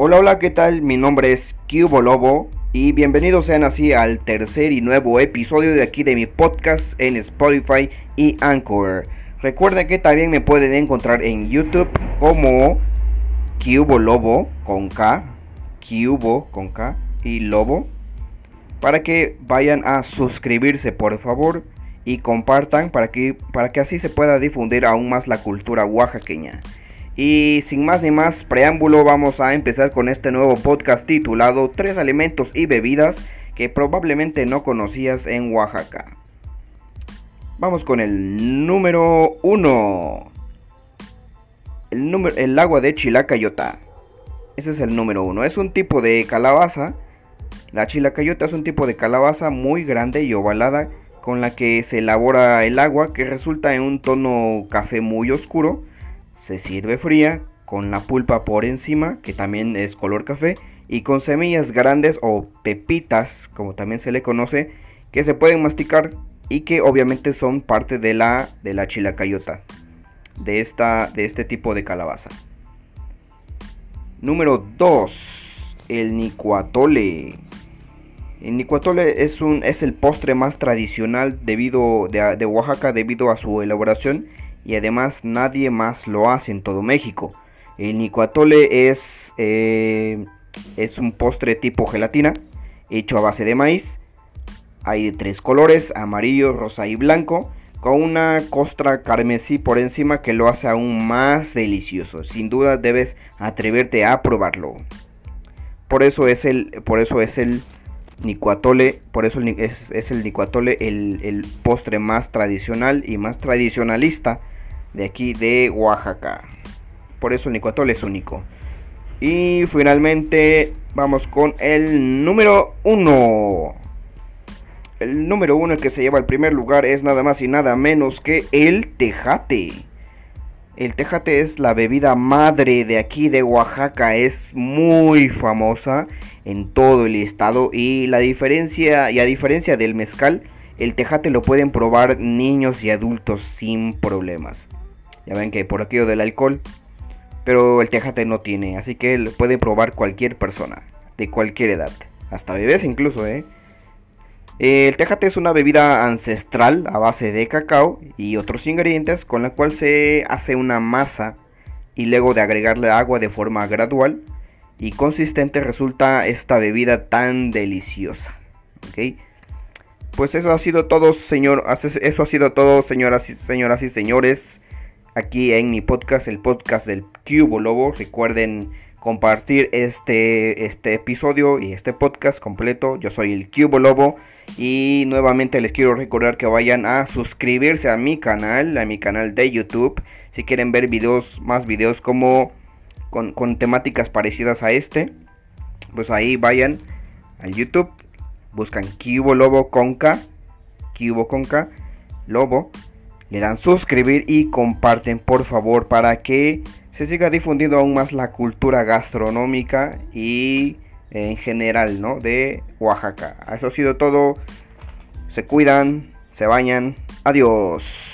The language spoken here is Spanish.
Hola, hola, ¿qué tal? Mi nombre es Cubo Lobo y bienvenidos sean así al tercer y nuevo episodio de aquí de mi podcast en Spotify y Anchor. Recuerden que también me pueden encontrar en YouTube como Cubo Lobo con K, Cubo con K y Lobo. Para que vayan a suscribirse por favor y compartan para que, para que así se pueda difundir aún más la cultura oaxaqueña. Y sin más ni más preámbulo, vamos a empezar con este nuevo podcast titulado Tres alimentos y bebidas que probablemente no conocías en Oaxaca. Vamos con el número 1. El, el agua de chilacayota. Ese es el número 1. Es un tipo de calabaza. La chilacayota es un tipo de calabaza muy grande y ovalada con la que se elabora el agua que resulta en un tono café muy oscuro se sirve fría con la pulpa por encima, que también es color café, y con semillas grandes o pepitas, como también se le conoce, que se pueden masticar y que obviamente son parte de la de la chilacayota, de esta de este tipo de calabaza. Número 2, el nicuatole. El nicuatole es un es el postre más tradicional debido de, de Oaxaca debido a su elaboración y además nadie más lo hace en todo México. El nicuatole es, eh, es un postre tipo gelatina hecho a base de maíz. Hay de tres colores, amarillo, rosa y blanco, con una costra carmesí por encima que lo hace aún más delicioso. Sin duda debes atreverte a probarlo. Por eso es el, por eso es el nicuatole, por eso es, es el nicuatole el, el postre más tradicional y más tradicionalista de aquí de Oaxaca. Por eso el Nicuatol es único. Y finalmente vamos con el número uno. El número uno que se lleva el primer lugar es nada más y nada menos que el tejate. El tejate es la bebida madre de aquí de Oaxaca, es muy famosa en todo el estado y la diferencia y a diferencia del mezcal, el tejate lo pueden probar niños y adultos sin problemas. Ya ven que por aquello del alcohol. Pero el tejate no tiene. Así que puede probar cualquier persona. De cualquier edad. Hasta bebés incluso, ¿eh? El tejate es una bebida ancestral a base de cacao y otros ingredientes con la cual se hace una masa y luego de agregarle agua de forma gradual y consistente resulta esta bebida tan deliciosa. ¿Ok? Pues eso ha sido todo, señor. Eso ha sido todo, señoras y, señoras y señores aquí en mi podcast, el podcast del Cubo Lobo. Recuerden compartir este, este episodio y este podcast completo. Yo soy el Cubo Lobo y nuevamente les quiero recordar que vayan a suscribirse a mi canal, a mi canal de YouTube. Si quieren ver videos, más videos como con, con temáticas parecidas a este, pues ahí vayan al YouTube, buscan Cubo Lobo Conca, Cubo Conca, Lobo le dan suscribir y comparten por favor para que se siga difundiendo aún más la cultura gastronómica y en general, ¿no? De Oaxaca. Eso ha sido todo. Se cuidan, se bañan. Adiós.